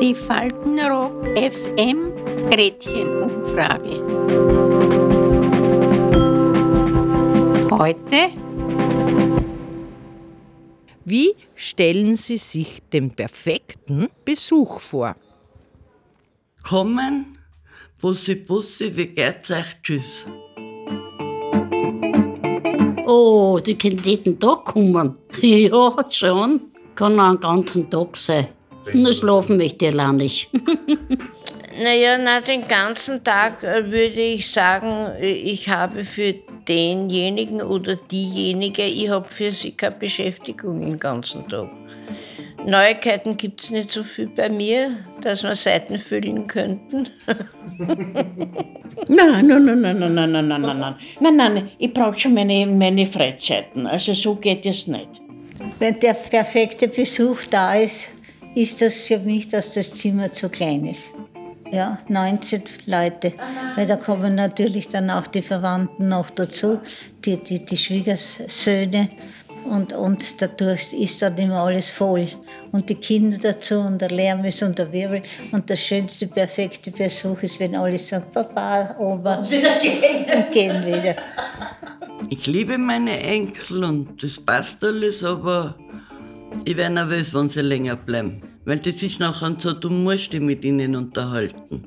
Die Faltenrock FM Gretchenumfrage. Heute Wie stellen Sie sich den perfekten Besuch vor? Kommen, Bussi Bussi, wie geht's euch? Tschüss. Oh, die können jeden Tag kommen. Ja, schon. Kann auch einen ganzen Tag sein. Nur schlafen möchte ich allein nicht. Naja, na, den ganzen Tag äh, würde ich sagen, äh, ich habe für denjenigen oder diejenige, ich habe für sie keine Beschäftigung den ganzen Tag. Neuigkeiten gibt es nicht so viel bei mir, dass wir Seiten füllen könnten. Nein, nein, nein, nein, nein, nein, nein, nein, nein, nein, nein, ich brauche schon meine, meine Freizeiten. Also so geht es nicht. Wenn der perfekte Besuch da ist, ist das für mich, dass das Zimmer zu klein ist. Ja, 19 Leute. Weil da kommen natürlich dann auch die Verwandten noch dazu, die, die, die Schwiegersöhne. Und, und dadurch ist dann immer alles voll. Und die Kinder dazu und der Lärm ist und der Wirbel. Und der schönste, perfekte Besuch ist, wenn alle sagen, Papa, Oma. Und wieder gehen. Und gehen wieder. Ich liebe meine Enkel und das passt alles, aber ich werde nervös, wenn sie länger bleiben. Weil das ist nachher so, du musst dich mit ihnen unterhalten.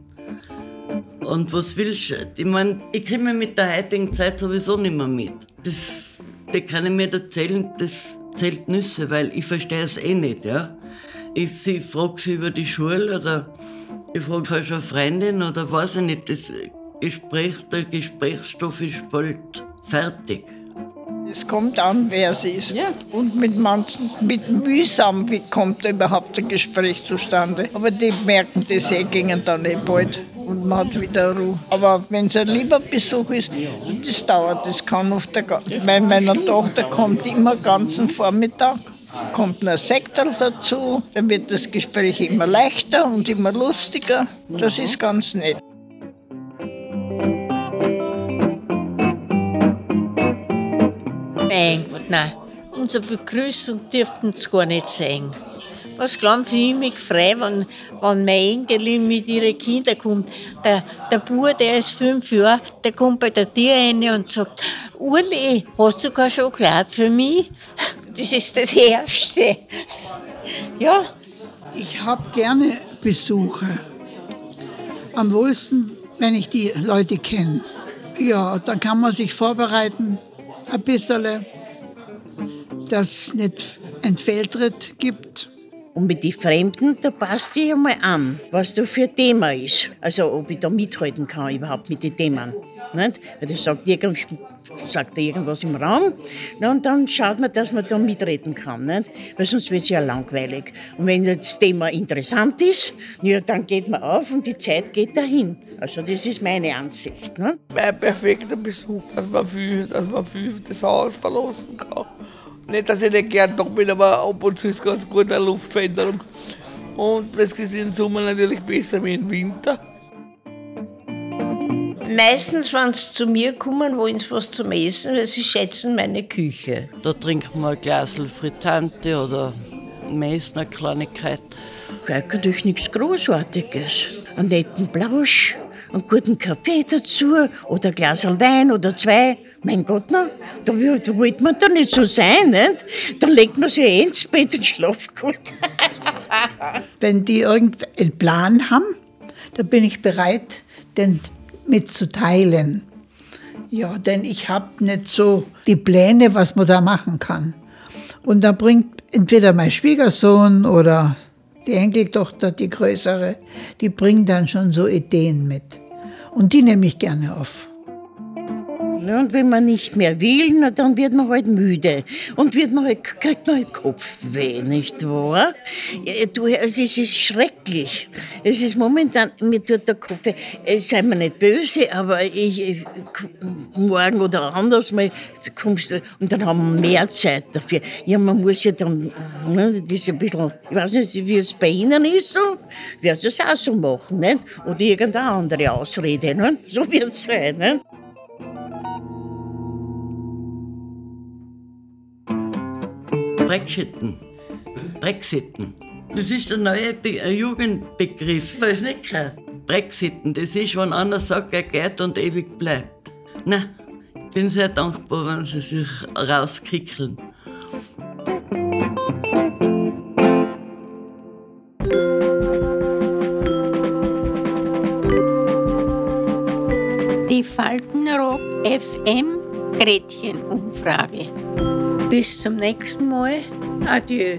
Und was willst du? Ich meine, ich kriege mich mit der heutigen Zeit sowieso nicht mehr mit. Das, kann ich mir erzählen, das zählt Nüsse, weil ich verstehe es eh nicht, ja. Ich, ich frage sie über die Schule oder ich frage halt schon eine Freundin oder weiß ich nicht. Das Gespräch, der Gesprächsstoff ist bald fertig. Es kommt an, wer es ist. Und mit manchen, mit mühsam wie kommt überhaupt ein Gespräch zustande. Aber die merken das eh, gingen dann eh bald. Und man hat wieder Ruhe. Aber wenn es ein lieber Besuch ist, das dauert. Das kann oft der. Weil meiner Tochter kommt immer ganzen Vormittag. Kommt ein Sektorl dazu, dann wird das Gespräch immer leichter und immer lustiger. Das ist ganz nett. Gott, nein. Unsere Begrüßung dürften sie gar nicht sein. Was glauben Sie, ich mich frei, wenn, wenn meine Enkelin mit ihren Kindern kommt. Der, der Bub, der ist fünf Jahre, der kommt bei der Tür rein und sagt, Uli, hast du keine Schokolade für mich? Das ist das Erste. Ja, Ich habe gerne Besucher. Am wohlsten, wenn ich die Leute kenne. Ja, dann kann man sich vorbereiten, ein bisschen, dass es nicht ein Fehltritt gibt. Und mit den Fremden, da passt dich einmal an, was da für ein Thema ist. Also ob ich da mithalten kann überhaupt mit den Themen. Nicht? Weil das sagt, irgend, sagt irgendwas im Raum und dann schaut man, dass man da mitreden kann. Nicht? Weil sonst wird es ja langweilig. Und wenn das Thema interessant ist, ja, dann geht man auf und die Zeit geht dahin. Also das ist meine Ansicht. Ne? Ein perfekter Besuch, dass man viel, dass man viel das Haus verlassen kann. Nicht, dass ich nicht gern da bin, aber ab und zu ist ganz gut eine Luftveränderung. Und es ist im Sommer natürlich besser wie im Winter. meistens, wenn sie zu mir kommen, wollen sie was zum Essen, weil sie schätzen meine Küche. Da trinken wir ein Glas Frittante oder meist eine Kleinigkeit. Eigentlich nichts Großartiges. Einen netten Plausch, einen guten Kaffee dazu oder ein Glas Wein oder zwei. Mein Gott, na, da, wollte man da nicht so sein, nicht? Dann legt man sich ins Bett und schlaft gut. Wenn die irgendeinen Plan haben, dann bin ich bereit, den mitzuteilen. Ja, denn ich habe nicht so die Pläne, was man da machen kann. Und da bringt entweder mein Schwiegersohn oder die Enkeltochter, die größere, die bringt dann schon so Ideen mit. Und die nehme ich gerne auf. Ja, und wenn man nicht mehr will, na, dann wird man halt müde. Und wird man halt, kriegt man halt Kopfweh, nicht wahr? Ja, du, es ist, es ist schrecklich. Es ist momentan, mir tut der Kopf weh. Äh, Sei mir nicht böse, aber ich, ich, morgen oder anders mal kommst du, und dann haben wir mehr Zeit dafür. Ja, man muss ja dann, ne, das ist ein bisschen, ich weiß nicht, wie es bei Ihnen ist, so, wird es auch so machen, nicht? Oder irgendeine andere Ausrede, ne? So wird es sein, ne? Breckschitten. Drecksitten. Das ist der neue Be äh, Jugendbegriff. Du nicht gehört? Drecksitten, das ist, wenn einer sagt, er geht und ewig bleibt. Na, ich bin sehr dankbar, wenn sie sich rauskickeln. Die Faltenrock FM Gretchenumfrage. Bis zum nächsten Mal. Adieu.